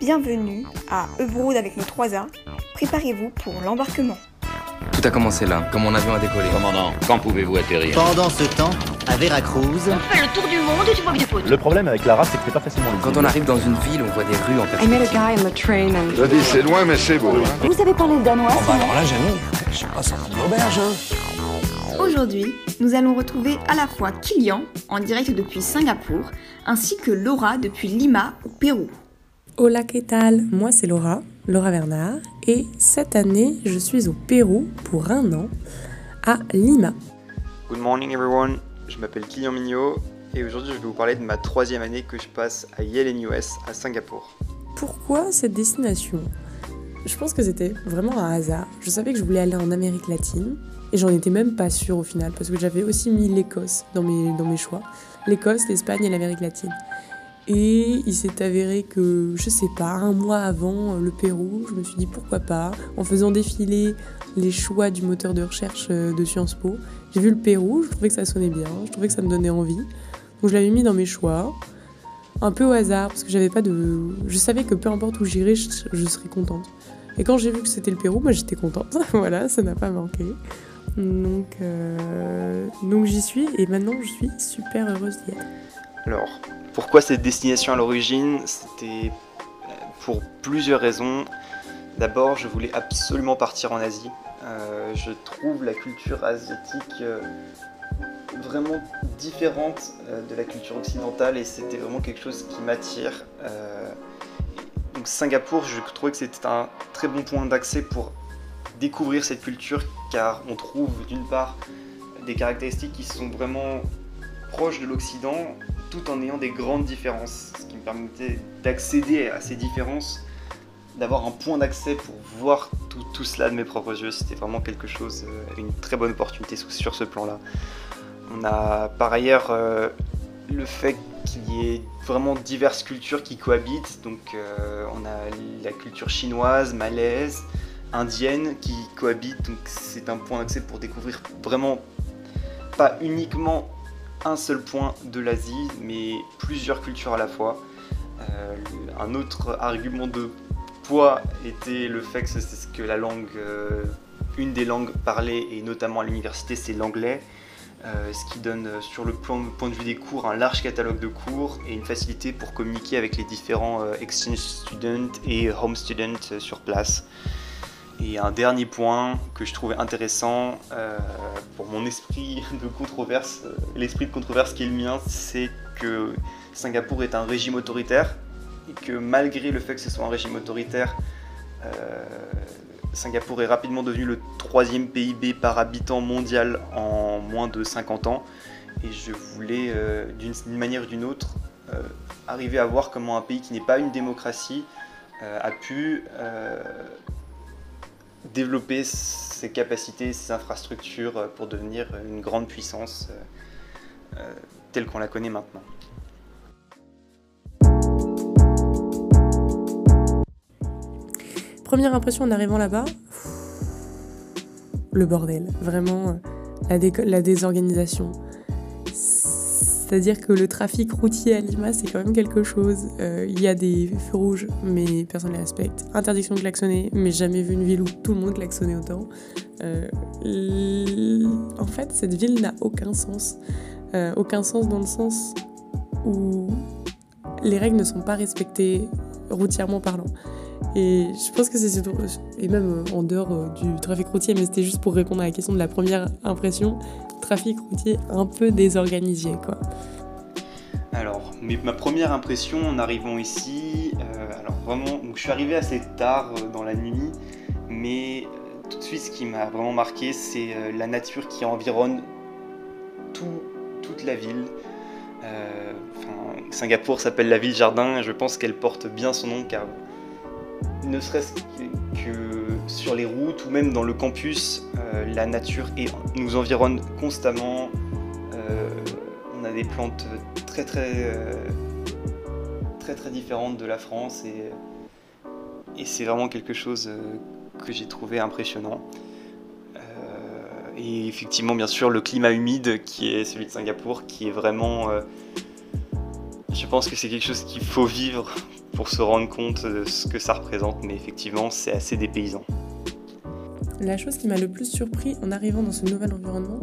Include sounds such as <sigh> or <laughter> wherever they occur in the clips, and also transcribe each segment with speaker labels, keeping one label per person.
Speaker 1: Bienvenue à Ebroud avec nos 3A. Préparez-vous pour l'embarquement.
Speaker 2: Tout a commencé là, quand mon avion a décollé.
Speaker 3: Commandant, quand pouvez-vous atterrir?
Speaker 4: Pendant ce temps, à Veracruz,
Speaker 5: On fait le tour du monde et tu vois des fautes.
Speaker 6: Le problème avec la race, c'est que c'est pas facilement
Speaker 2: Quand on arrive dans une ville, on voit des rues en
Speaker 7: I met a
Speaker 2: perspective.
Speaker 7: guy on the train and
Speaker 8: Je dis, c'est loin, mais c'est beau. hein.
Speaker 5: Vous avez parlé de danois
Speaker 1: Aujourd'hui, nous allons retrouver à la fois Kilian, en direct depuis Singapour, ainsi que Laura depuis Lima, au Pérou.
Speaker 9: Hola, ¿qué tal? Moi, c'est Laura, Laura Bernard, et cette année, je suis au Pérou pour un an, à Lima.
Speaker 10: Good morning everyone, je m'appelle Kylian Mignot et aujourd'hui je vais vous parler de ma troisième année que je passe à Yale NUS à Singapour.
Speaker 9: Pourquoi cette destination? Je pense que c'était vraiment un hasard. Je savais que je voulais aller en Amérique latine, et j'en étais même pas sûre au final, parce que j'avais aussi mis l'Écosse dans mes, dans mes choix. L'Écosse, l'Espagne et l'Amérique latine. Et il s'est avéré que, je sais pas, un mois avant euh, le Pérou, je me suis dit pourquoi pas, en faisant défiler les choix du moteur de recherche euh, de Sciences Po, j'ai vu le Pérou, je trouvais que ça sonnait bien, je trouvais que ça me donnait envie. Donc je l'avais mis dans mes choix, un peu au hasard, parce que j'avais pas de. Je savais que peu importe où j'irais, je, je serais contente. Et quand j'ai vu que c'était le Pérou, moi j'étais contente. <laughs> voilà, ça n'a pas manqué. Donc, euh, donc j'y suis et maintenant je suis super heureuse d'y être.
Speaker 10: Alors, pourquoi cette destination à l'origine C'était euh, pour plusieurs raisons. D'abord, je voulais absolument partir en Asie. Euh, je trouve la culture asiatique euh, vraiment différente de la culture occidentale et c'était vraiment quelque chose qui m'attire. Donc Singapour, je trouvais que c'était un très bon point d'accès pour découvrir cette culture car on trouve d'une part des caractéristiques qui sont vraiment proches de l'Occident tout en ayant des grandes différences, ce qui me permettait d'accéder à ces différences, d'avoir un point d'accès pour voir tout, tout cela de mes propres yeux. C'était vraiment quelque chose, euh, une très bonne opportunité sur- sur ce plan-là. On a par ailleurs euh, le fait qu'il y ait vraiment diverses cultures qui cohabitent. Donc euh, on a la culture chinoise, malaise, indienne qui cohabitent. Donc c'est un point d'accès pour découvrir vraiment pas uniquement un seul point de l'Asie, mais plusieurs cultures à la fois. Euh, un autre argument de poids était le fait que c'est ce que la langue, euh, une des langues parlées, et notamment à l'université, c'est l'anglais. Euh, ce qui donne sur le point de vue des cours un large catalogue de cours et une facilité pour communiquer avec les différents exchange students et home students sur place. Et un dernier point que je trouvais intéressant euh, pour mon esprit de controverse, euh, l'esprit de controverse qui est le mien, c'est que Singapour est un régime autoritaire et que malgré le fait que ce soit un régime autoritaire, euh, Singapour est rapidement devenu le troisième PIB par habitant mondial en moins de 50 ans. Et je voulais, d'une manière ou d'une autre, arriver à voir comment un pays qui n'est pas une démocratie a pu développer ses capacités, ses infrastructures euh, pour devenir une grande puissance euh, euh, telle qu'on la connaît maintenant.
Speaker 9: Première impression en arrivant là-bas, le bordel, vraiment la désorganisation. C'est-à-dire que le trafic routier à Lima, c'est quand même quelque chose. Euh, Il y a des feux rouges, mais personne ne les respecte. Interdiction de klaxonner, mais jamais vu une ville où tout le monde klaxonnait autant. Euh, en fait, cette ville n'a aucun sens. Euh, aucun sens dans le sens où les règles ne sont pas respectées routièrement parlant. Et je pense que c'est et même en dehors du trafic routier, mais c'était juste pour répondre à la question de la première impression, trafic routier un peu désorganisé, quoi.
Speaker 10: Alors, mais ma première impression en arrivant ici, euh, alors vraiment, je suis arrivé assez tard euh, dans la nuit, mais euh, tout de suite ce qui m'a vraiment marqué, c'est la nature qui environne tout- toute la ville. Singapour s'appelle la ville jardin et je pense qu'elle porte bien son nom car ne serait-ce que, sur les routes ou même dans le campus, euh, la nature nous environne constamment. Euh, on a des plantes très très euh, très très différentes de la France et, c'est vraiment quelque chose que j'ai trouvé impressionnant. Et effectivement, bien sûr, le climat humide qui est celui de Singapour, qui est vraiment. je pense que c'est quelque chose qu'il faut vivre pour se rendre compte de ce que ça représente, mais effectivement, c'est assez dépaysant.
Speaker 9: La chose qui m'a le plus surpris en arrivant dans ce nouvel environnement,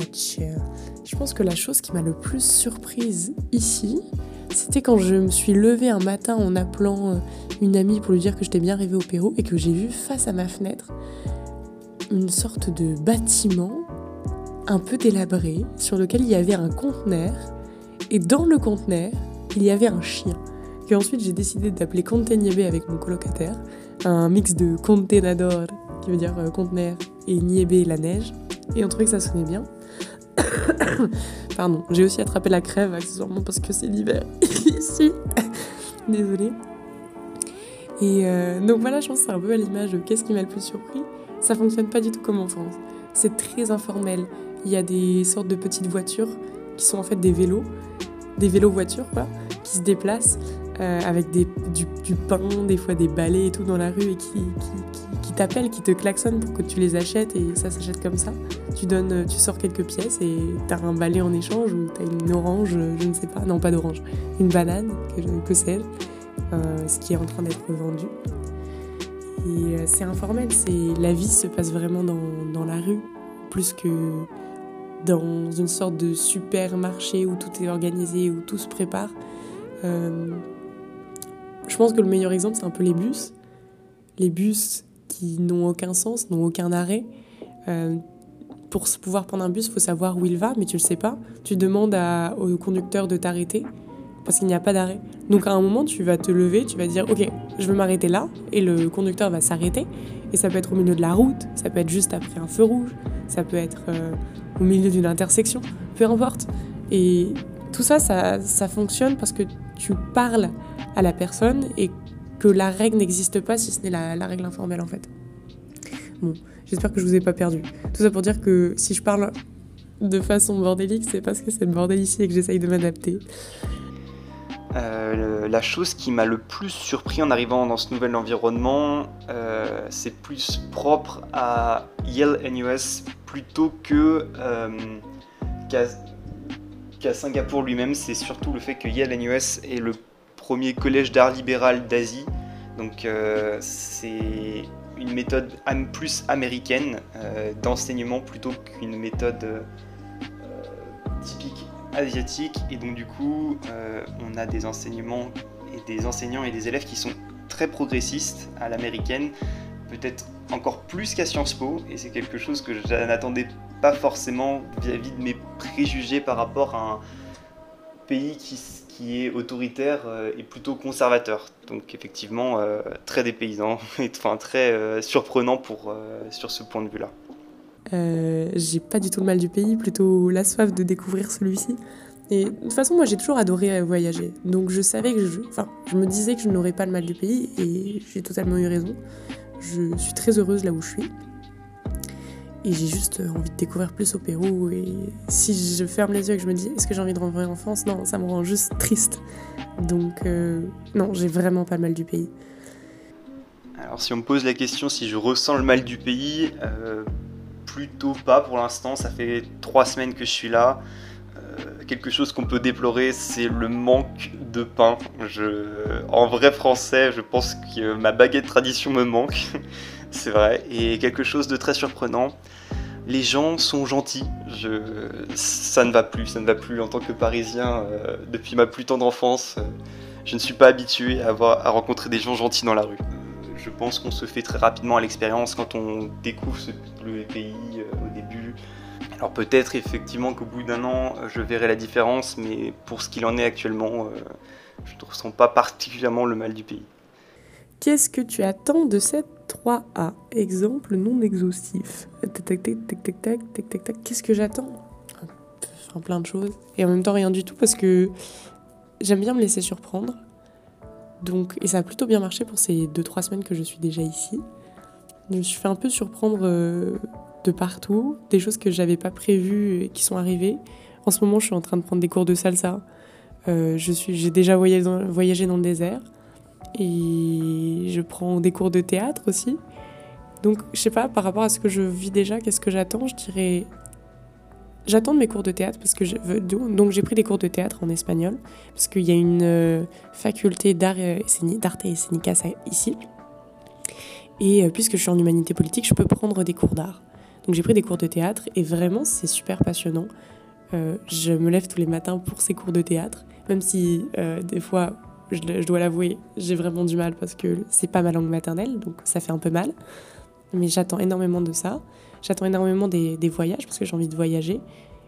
Speaker 9: euh, je pense que la chose qui m'a le plus surprise ici, c'était quand je me suis levée un matin en appelant euh, une amie pour lui dire que j'étais bien arrivée au Pérou et que j'ai vu face à ma fenêtre une sorte de bâtiment un peu délabré sur lequel il y avait un conteneur et dans le conteneur il y avait un chien que ensuite j'ai décidé d'appeler Conteniebe avec mon colocataire, un mix de contenador qui veut dire euh, conteneur et niébé la neige et on trouvait que ça sonnait bien. <coughs> Pardon, j'ai aussi attrapé la crève accessoirement parce que c'est l'hiver <laughs> ici. Désolée. Et euh, donc voilà, je pense que c'est un peu à l'image de qu'est-ce qui m'a le plus surpris? Ça fonctionne pas du tout comme en France. C'est très informel. Il y a des sortes de petites voitures qui sont en fait des vélos, des vélos voitures quoi, qui se déplacent euh, avec du, pain, des fois des balais et tout dans la rue et qui, t'appellent, qui te klaxonnent pour que tu les achètes et ça s'achète comme ça. Tu donnes, tu sors quelques pièces et t'as un balai en échange ou t'as une orange, je ne sais pas, non pas d'orange, une banane, que, que euh, ce qui est en train d'être vendu. Et euh, c'est informel, c'est la vie se passe vraiment dans, la rue plus que dans une sorte de supermarché où tout est organisé, où tout se prépare. Euh, je pense que le meilleur exemple, c'est un peu les bus. Les bus qui n'ont aucun sens, n'ont aucun arrêt. Euh, pour pouvoir prendre un bus, il faut savoir où il va, mais tu le sais pas. Tu demandes au conducteur de t'arrêter parce qu'il n'y a pas d'arrêt. Donc à un moment, tu vas te lever, tu vas dire Ok, je veux m'arrêter là, et le conducteur va s'arrêter. Et ça peut être au milieu de la route, ça peut être juste après un feu rouge, ça peut être euh, au milieu d'une intersection, peu importe. Et tout ça, ça, ça fonctionne parce que tu parles à la personne et que la règle n'existe pas si ce n'est la, règle informelle en fait. Bon, j'espère que je vous ai pas perdu. Tout ça pour dire que si je parle de façon bordélique, c'est parce que c'est le bordel ici et que j'essaye de m'adapter.
Speaker 10: Euh, la chose qui m'a le plus surpris en arrivant dans ce nouvel environnement, euh, c'est plus propre à Yale NUS plutôt que euh, Singapour lui-même. C'est surtout le fait que Yale NUS est le premier collège d'art libéral d'Asie. Donc euh, c'est une méthode plus américaine euh, d'enseignement plutôt qu'une méthode euh, typique asiatique. Et donc du coup, on a des enseignements et des enseignants et des élèves qui sont très progressistes à l'américaine, peut-être encore plus qu'à Sciences Po. Et c'est quelque chose que je n'attendais pas forcément vis-à-vis -vis de mes préjugés par rapport à un pays qui qui est autoritaire euh, et plutôt conservateur. Donc effectivement, euh, très dépaysant, <laughs> et, enfin très euh, surprenant pour, sur ce point de vue-là.
Speaker 9: J'ai pas du tout le mal du pays, plutôt la soif de découvrir celui-ci. Et de toute façon, moi j'ai toujours adoré voyager. Donc je savais que je. Enfin, je me disais que je n'aurais pas le mal du pays et j'ai totalement eu raison. Je suis très heureuse là où je suis. Et j'ai juste envie de découvrir plus au Pérou. Et si je ferme les yeux et que je me dis est-ce que j'ai envie de en France Non, ça me rend juste triste. Donc, euh, non, j'ai vraiment pas mal du pays.
Speaker 10: Alors, si on me pose la question si je ressens le mal du pays, euh, plutôt pas pour l'instant. Ça fait trois semaines que je suis là. Quelque chose qu'on peut déplorer, c'est le manque de pain. En vrai français, je pense que ma baguette tradition me manque. <laughs> c'est vrai. Et quelque chose de très surprenant, les gens sont gentils. Ça ne va plus, ça ne va plus en tant que Parisien euh, depuis ma plus tendre enfance. Euh, je ne suis pas habitué à, rencontrer des gens gentils dans la rue. Euh, je pense qu'on se fait très rapidement à l'expérience quand on découvre le pays au début. Alors peut-être effectivement qu'au bout d'un an, euh, je verrai la différence, mais pour ce qu'il en est actuellement, euh, je ne ressens pas particulièrement le mal du pays.
Speaker 9: Qu'est-ce que tu attends de cette 3A Exemple non exhaustif. Qu'est-ce que j'attends? Enfin, plein de choses. Et en même temps, rien du tout, parce que j'aime bien me laisser surprendre. Donc, et ça a plutôt bien marché pour ces 2-3 semaines que je suis déjà ici. Je me suis fait un peu surprendre euh, de partout, des choses que j'avais pas prévues et qui sont arrivées. En ce moment, je suis en train de prendre des cours de salsa. Euh, je suis, j'ai déjà voyagé dans, le désert et je prends des cours de théâtre aussi. Donc, je sais pas, par rapport à ce que je vis déjà, qu'est-ce que j'attends Je dirais J'attends mes cours de théâtre parce que je veux. Donc j'ai pris des cours de théâtre en espagnol parce qu'il y a une euh, faculté d'art et scénicas ici. Et euh, puisque je suis en humanité politique, je peux prendre des cours d'art. Donc j'ai pris des cours de théâtre et vraiment c'est super passionnant. Euh, je me lève tous les matins pour ces cours de théâtre, même si des fois, je, je dois l'avouer, j'ai vraiment du mal parce que c'est pas ma langue maternelle, donc ça fait un peu mal. Mais j'attends énormément de ça. J'attends énormément des, voyages parce que j'ai envie de voyager.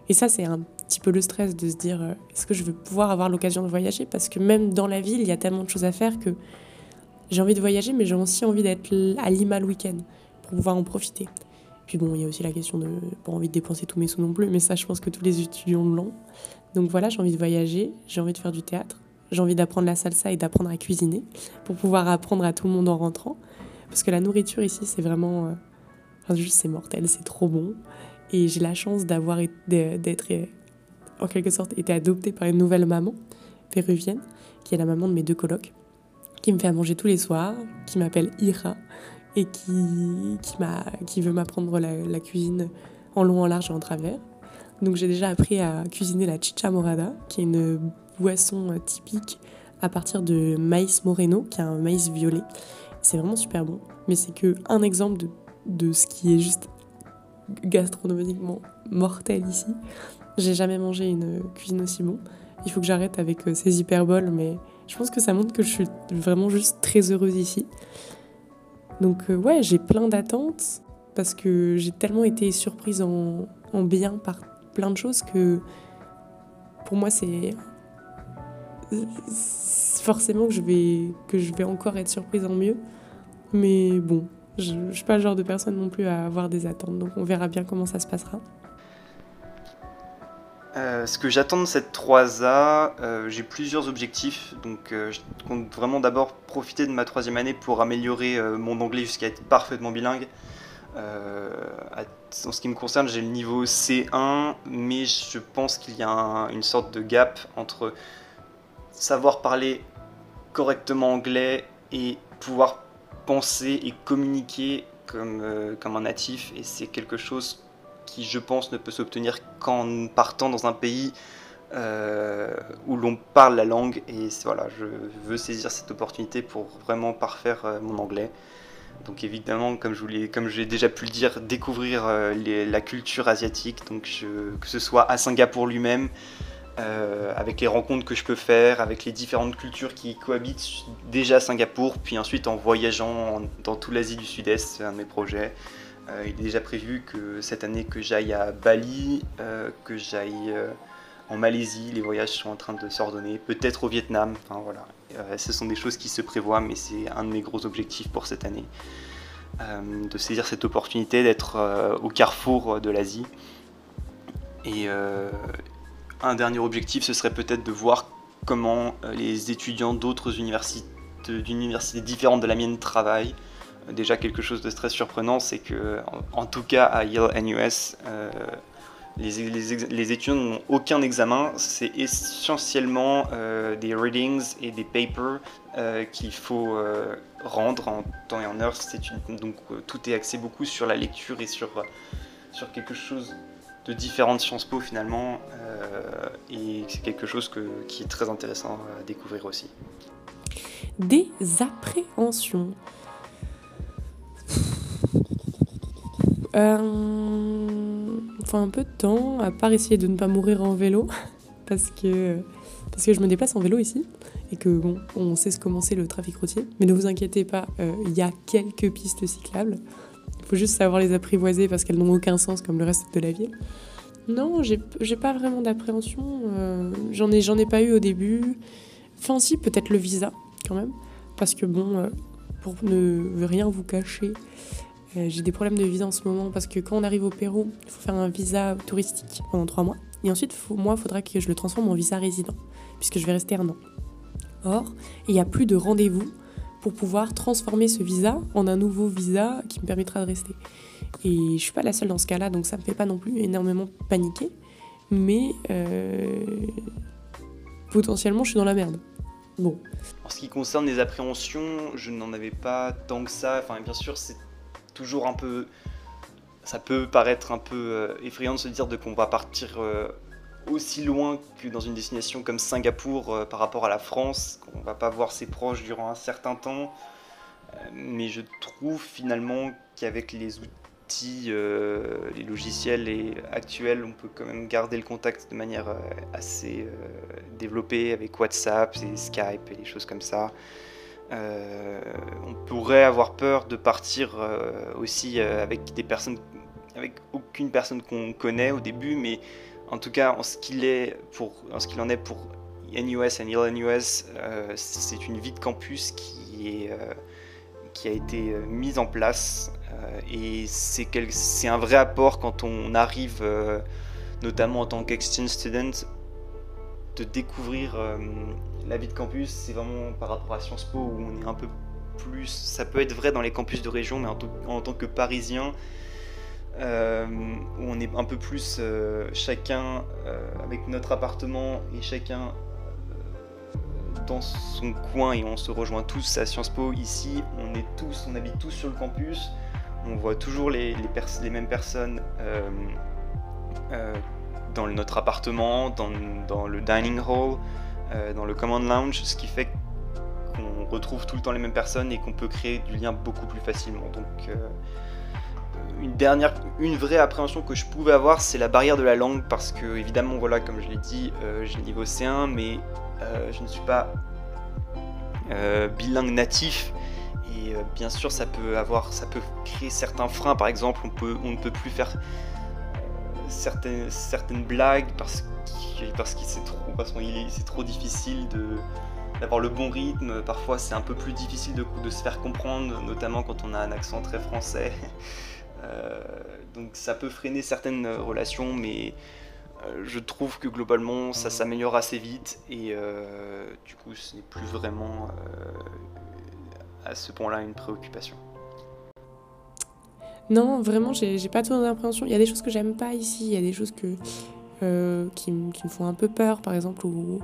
Speaker 9: Et ça, c'est un petit peu le stress de se dire euh, est-ce que je vais pouvoir avoir l'occasion de voyager? Parce que même dans la ville, il y a tellement de choses à faire que j'ai envie de voyager, mais j'ai aussi envie d'être à Lima le week-end pour pouvoir en profiter. Puis bon, il y a aussi la question de pas envie de dépenser tous mes sous non plus, mais ça, je pense que tous les étudiants l'ont. Donc voilà, j'ai envie de voyager, j'ai envie de faire du théâtre, j'ai envie d'apprendre la salsa et d'apprendre à cuisiner pour pouvoir apprendre à tout le monde en rentrant. Parce que la nourriture ici, c'est vraiment. Euh, juste, c'est mortel, c'est trop bon. Et j'ai la chance d'avoir d'être, euh, en quelque sorte, été adoptée par une nouvelle maman péruvienne, qui est la maman de mes deux colocs, qui me fait à manger tous les soirs, qui m'appelle Ira, et qui, qui, veut m'apprendre la, cuisine en long, en large et en travers. Donc j'ai déjà appris à cuisiner la chicha morada, qui est une boisson typique à partir de maïs moreno, qui est un maïs violet. C'est vraiment super bon. Mais c'est que un exemple de, de ce qui est juste gastronomiquement mortel ici. J'ai jamais mangé une cuisine aussi bon. Il faut que j'arrête avec euh, ces hyperboles, mais je pense que ça montre que je suis vraiment juste très heureuse ici. Donc euh, ouais, j'ai plein d'attentes parce que j'ai tellement été surprise en, en, bien par plein de choses que pour moi c'est forcément que je vais que je vais encore être surprise en mieux. Mais bon, je ne suis pas le genre de personne non plus à avoir des attentes, donc on verra bien comment ça se passera.
Speaker 10: Euh, ce que j'attends de cette 3A, euh, j'ai plusieurs objectifs. Donc, euh, je compte vraiment d'abord profiter de ma troisième année pour améliorer mon anglais jusqu'à être parfaitement bilingue. en ce qui me concerne, j'ai le niveau C1, mais je pense qu'il y a une sorte de gap entre savoir parler correctement anglais et pouvoir penser et communiquer comme, comme un natif et c'est quelque chose qui je pense ne peut s'obtenir qu'en partant dans un pays euh, où l'on parle la langue. Et voilà je veux saisir cette opportunité pour vraiment parfaire euh, mon anglais. Donc évidemment comme je voulais comme j'ai déjà pu le dire découvrir la culture asiatique. Donc que ce soit à Singapour lui-même euh, avec les rencontres que je peux faire, avec les différentes cultures qui cohabitent déjà à Singapour, puis ensuite en voyageant dans toute l'Asie du Sud-Est, c'est un de mes projets. Euh, il est déjà prévu que cette année que j'aille à Bali, euh, que j'aille en Malaisie, les voyages sont en train de s'ordonner, peut-être au Vietnam, enfin voilà. ce sont des choses qui se prévoient, mais c'est un de mes gros objectifs pour cette année. de saisir cette opportunité d'être au carrefour de l'Asie. Et, un dernier objectif, ce serait peut-être de voir comment euh, les étudiants d'autres universités, d'universités différentes de la mienne travaillent. Euh, déjà quelque chose de très surprenant, c'est que, en, tout cas à Yale NUS, euh, les, étudiants n'ont aucun examen, c'est essentiellement des readings et des papers qu'il faut rendre en temps et en heure. donc tout est axé beaucoup sur la lecture et sur, sur quelque chose de différentes Sciences Po finalement, euh, et c'est quelque chose qui est très intéressant à découvrir aussi.
Speaker 9: Des appréhensions. Euh, enfin un peu de temps, à part essayer de ne pas mourir en vélo, <laughs> parce que, parce que je me déplace en vélo ici, et que bon, on sait comment c'est le trafic routier. Mais ne vous inquiétez pas, euh, il y a quelques pistes cyclables. Il faut juste savoir les apprivoiser parce qu'elles n'ont aucun sens comme le reste de la ville. Non, j'ai pas vraiment d'appréhension. Euh, j'en ai, ai pas eu au début. Enfin, si, peut-être le visa, quand même. Parce que, bon, euh, pour ne rien vous cacher, euh, j'ai des problèmes de visa en ce moment. Parce que quand on arrive au Pérou, il faut faire un visa touristique pendant trois mois. Et ensuite, moi, il faudra que je le transforme en visa résident, puisque je vais rester un an. Or, il n'y a plus de rendez-vous pour pouvoir transformer ce visa en un nouveau visa qui me permettra de rester. Et je suis pas la seule dans ce cas-là, donc ça me fait pas non plus énormément paniquer. Mais euh, potentiellement, je suis dans la merde. Bon.
Speaker 10: En ce qui concerne les appréhensions, je n'en avais pas tant que ça. Enfin, bien sûr, c'est toujours un peu ça peut paraître un peu euh, effrayant de se dire qu'on va partir euh, aussi loin que dans une destination comme Singapour euh, par rapport à la France, qu'on va pas voir ses proches durant un certain temps. Mais je trouve finalement qu'avec les outils, les logiciels et actuels, on peut quand même garder le contact de manière assez développée avec WhatsApp et Skype et des choses comme ça. Euh, on pourrait avoir peur de partir euh, aussi euh, avec des personnes, avec aucune personne qu'on connaît au début, mais en tout cas en ce qu'il est pour, en ce qu'il en est pour NUS et ILNUS, euh, c'est une vie de campus qui est qui a été mise en place et c'est un vrai apport quand on arrive, notamment en tant qu'exchange student, de découvrir euh, la vie de campus. C'est vraiment par rapport à Sciences Po où on est un peu plus. Ça peut être vrai dans les campus de région, mais en, en tant que Parisien, euh, où on est un peu plus euh, chacun avec notre appartement et chacun dans son coin et on se rejoint tous à Sciences Po. Ici, on est tous, on habite tous sur le campus. On voit toujours les, mêmes personnes dans notre appartement, dans, le dining hall, euh, dans le command lounge, ce qui fait qu'on retrouve tout le temps les mêmes personnes et qu'on peut créer du lien beaucoup plus facilement. Donc, euh, une dernière, une vraie appréhension que je pouvais avoir, c'est la barrière de la langue parce que évidemment, voilà, comme je l'ai dit, euh, j'ai niveau C1, mais euh, je ne suis pas euh, bilingue natif. Et euh, bien sûr, ça peut avoir, ça peut créer certains freins. Par exemple, on ne peut plus faire euh, certaines, certaines blagues parce qu'il, parce qu'il c'est trop, parce qu'il est- c'est trop difficile de d'avoir le bon rythme. Parfois, c'est un peu plus difficile de, de se faire comprendre, notamment quand on a un accent très français. <laughs> Euh, donc, ça peut freiner certaines relations, mais euh, je trouve que globalement, ça s'améliore assez vite et euh, du coup, ce n'est plus vraiment euh, à ce point-là une préoccupation.
Speaker 9: Non, vraiment, j'ai pas trop d'appréhension. Il y a des choses que j'aime pas ici, il y a des choses que, euh, qui, me font un peu peur, par exemple, où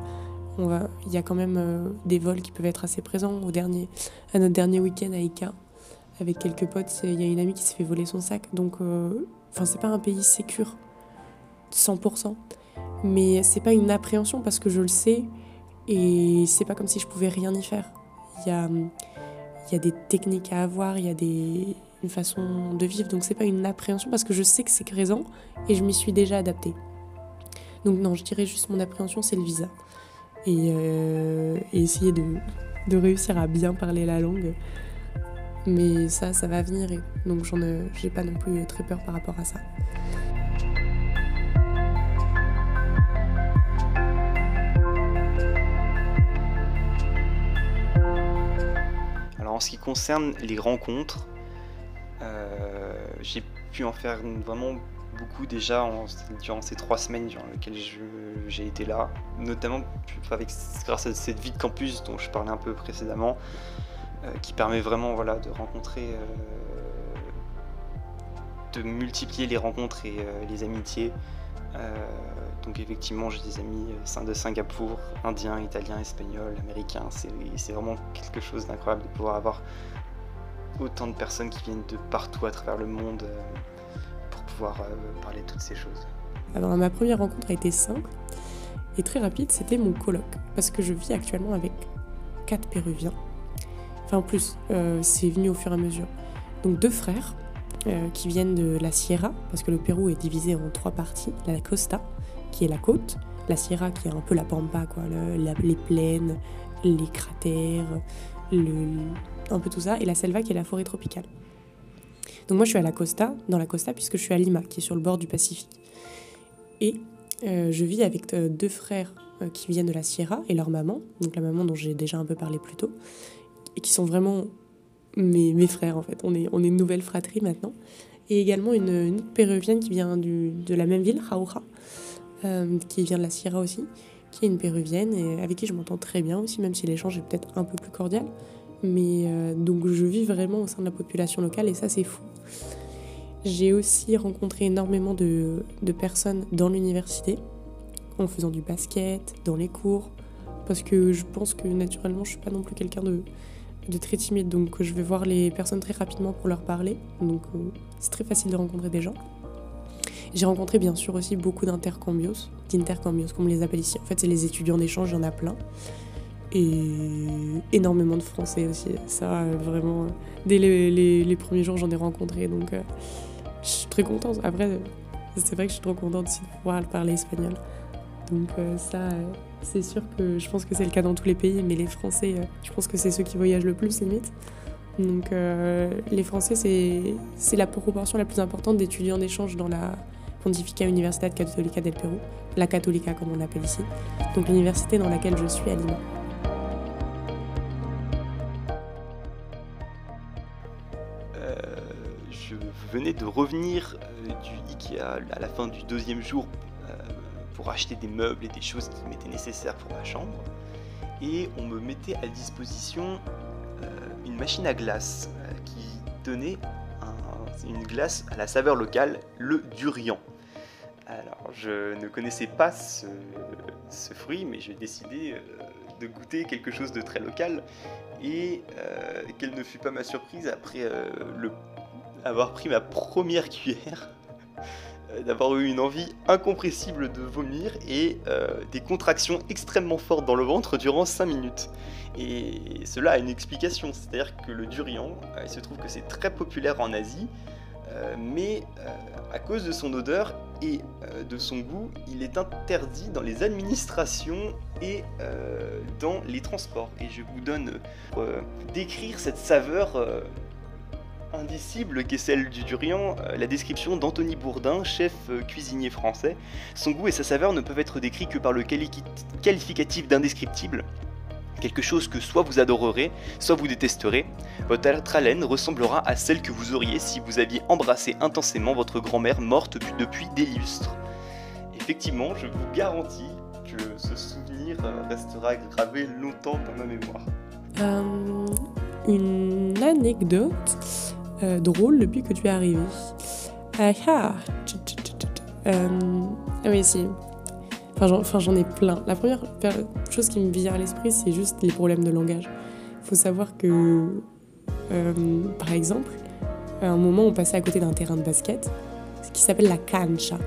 Speaker 9: on va, il y a quand même euh, des vols qui peuvent être assez présents. Au dernier, à notre dernier week-end à Ica, avec quelques potes, il y a une amie qui s'est fait voler son sac. Donc, euh, enfin, c'est pas un pays sécure, 100%. Mais c'est pas une appréhension parce que je le sais et c'est pas comme si je pouvais rien y faire. Il y a des techniques à avoir, il y a des, une façon de vivre, donc c'est pas une appréhension parce que je sais que c'est présent et je m'y suis déjà adaptée. Donc non, je dirais juste mon appréhension, c'est le visa. Et, euh, essayer de, de réussir à bien parler la langue. Mais ça, ça va venir et donc j'en ai, j'ai pas non plus très peur par rapport à ça.
Speaker 10: Alors en ce qui concerne les rencontres, euh, j'ai pu en faire vraiment beaucoup déjà durant ces trois semaines durant lesquelles j'ai été là, notamment avec, grâce à cette vie de campus dont je parlais un peu précédemment, euh, qui permet vraiment de rencontrer, euh, de multiplier les rencontres et euh, les amitiés. Euh, donc effectivement, j'ai des amis euh, de Singapour, indiens, italiens, espagnols, américains. C'est vraiment quelque chose d'incroyable de pouvoir avoir autant de personnes qui viennent de partout à travers le monde euh, pour pouvoir euh, parler de toutes ces choses.
Speaker 9: Alors ma première rencontre a été simple et très rapide, c'était mon coloc. Parce que je vis actuellement avec quatre Péruviens. Enfin en plus, euh, c'est venu au fur et à mesure. Donc deux frères qui viennent de la Sierra, parce que le Pérou est divisé en trois parties. La Costa, qui est la côte, la Sierra qui est un peu la pampa, les plaines, les cratères, le- un peu tout ça, et la selva qui est la forêt tropicale. Donc moi je suis à la Costa, dans la Costa, puisque je suis à Lima, qui est sur le bord du Pacifique. Et euh, je vis avec euh, deux frères euh, qui viennent de la Sierra et leur maman, donc la maman dont j'ai déjà un peu parlé plus tôt, et qui sont vraiment mes, mes frères en fait. On est, on est une nouvelle fratrie maintenant. Et également une, péruvienne qui vient du, de la même ville, Jauja, qui vient de la Sierra aussi, qui est une péruvienne et avec qui je m'entends très bien aussi, même si l'échange est peut-être un peu plus cordial. Mais euh, donc je vis vraiment au sein de la population locale et ça c'est fou. J'ai aussi rencontré énormément de, personnes dans l'université, en faisant du basket, dans les cours, parce que je pense que naturellement je suis pas non plus quelqu'un de, de très timide, donc je vais voir les personnes très rapidement pour leur parler. Donc euh, c'est très facile de rencontrer des gens. J'ai rencontré bien sûr aussi beaucoup d'intercambios, d'intercambios comme on les appelle ici. En fait, c'est les étudiants d'échange, il y en a plein. Et énormément de Français aussi. Ça, euh, vraiment, dès les, premiers jours, j'en ai rencontré. Donc, euh, je suis très contente. Après, c'est vrai que je suis trop contente aussi de pouvoir parler espagnol. Donc, ça, c'est sûr que je pense que c'est le cas dans tous les pays, mais les Français, euh, je pense que c'est ceux qui voyagent le plus limite. Donc euh, les Français, c'est la proportion la plus importante d'étudiants d'échange dans la Pontificia Universidad Católica del Pérou, la Católica comme on l'appelle ici, donc l'université dans laquelle je suis à Lima.
Speaker 10: Je venais de revenir du IKEA à la fin du deuxième jour pour acheter des meubles et des choses qui m'étaient nécessaires pour ma chambre. Et on me mettait à disposition euh, une machine à glace euh, qui donnait une glace à la saveur locale, le durian. Alors, je ne connaissais pas ce, fruit, mais j'ai décidé euh, de goûter quelque chose de très local. Et quelle ne fut pas ma surprise après le, avoir pris ma première cuillère euh, d'avoir eu une envie incompressible de vomir et euh, des contractions extrêmement fortes dans le ventre durant 5 minutes. Et cela a une explication, c'est-à-dire que le durian, euh, il se trouve que c'est très populaire en Asie, mais à cause de son odeur et de son goût, il est interdit dans les administrations et dans les transports. Et je vous donne décrire cette saveur indicible qu'est celle du durian, euh, la description d'Anthony Bourdin, chef euh, cuisinier français. Son goût et sa saveur ne peuvent être décrits que par le qualificatif d'indescriptible. Quelque chose que soit vous adorerez, soit vous détesterez. Votre haleine ressemblera à celle que vous auriez si vous aviez embrassé intensément votre grand-mère morte depuis des lustres. Effectivement, je vous garantis que ce souvenir euh, restera gravé longtemps dans ma mémoire.
Speaker 9: une anecdote euh, drôle depuis que tu es arrivé. Ah, ah. Euh, ah oui, si. Enfin, j'en ai plein. La première chose qui me vient à l'esprit, c'est juste les problèmes de langage. Il faut savoir que, euh, par exemple, à un moment, on passait à côté d'un terrain de basket, qui s'appelle la cancha.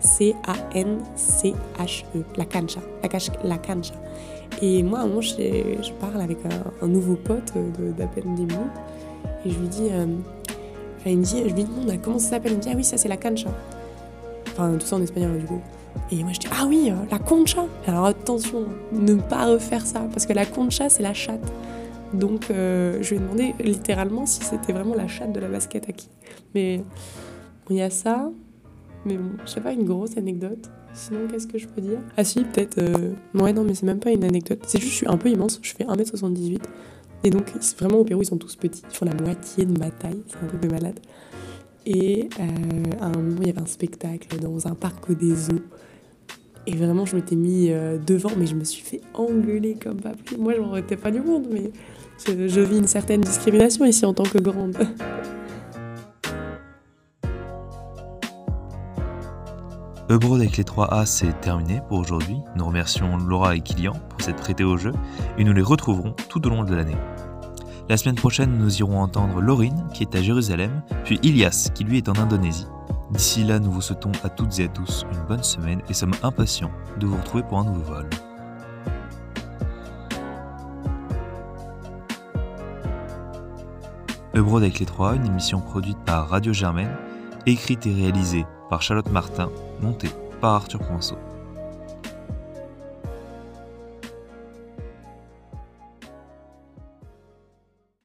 Speaker 9: C-A-N-C-H-E. La cancha. La, la cancha. Et moi, à un moment, je, je parle avec un, nouveau pote d'à peine 10 minutes. Et je lui dis, euh, je lui demande comment ça s'appelle? Elle me dit, ah oui, ça c'est la cancha. Enfin, tout ça en espagnol du coup. Et moi je dis, ah oui, euh, la concha. Alors attention, ne pas refaire ça, parce que la concha c'est la chatte. Donc euh, je lui ai demandé littéralement si c'était vraiment la chatte de la basket à qui. Mais il y a ça. Mais bon, je sais pas, une grosse anecdote. Sinon, qu'est-ce que je peux dire? Ah si, peut-être... Ouais, non, mais c'est même pas une anecdote. C'est juste, je suis un peu immense. Je fais 1m78. Et donc, vraiment, au Pérou, ils sont tous petits. Ils font la moitié de ma taille. C'est un truc de malade. Et euh, à un moment, il y avait un spectacle dans un parc des eaux. Et vraiment, je m'étais mis euh, devant, mais je me suis fait engueuler comme pas. Moi, je m'en étais pas du monde, mais je vis une certaine discrimination ici en tant que grande. <laughs>
Speaker 7: Ebrod avec les 3A, c'est terminé pour aujourd'hui. Nous remercions Laura et Kylian pour s'être prêtés au jeu et nous les retrouverons tout au long de l'année. La semaine prochaine, nous irons entendre Laurine, qui est à Jérusalem, puis Ilias, qui lui est en Indonésie. D'ici là, nous vous souhaitons à toutes et à tous une bonne semaine et sommes impatients de vous retrouver pour un nouveau vol. Ebrod avec les 3A, une émission produite par Radio Germaine, écrite et réalisée par Charlotte Martin, montée par Arthur Poinceau.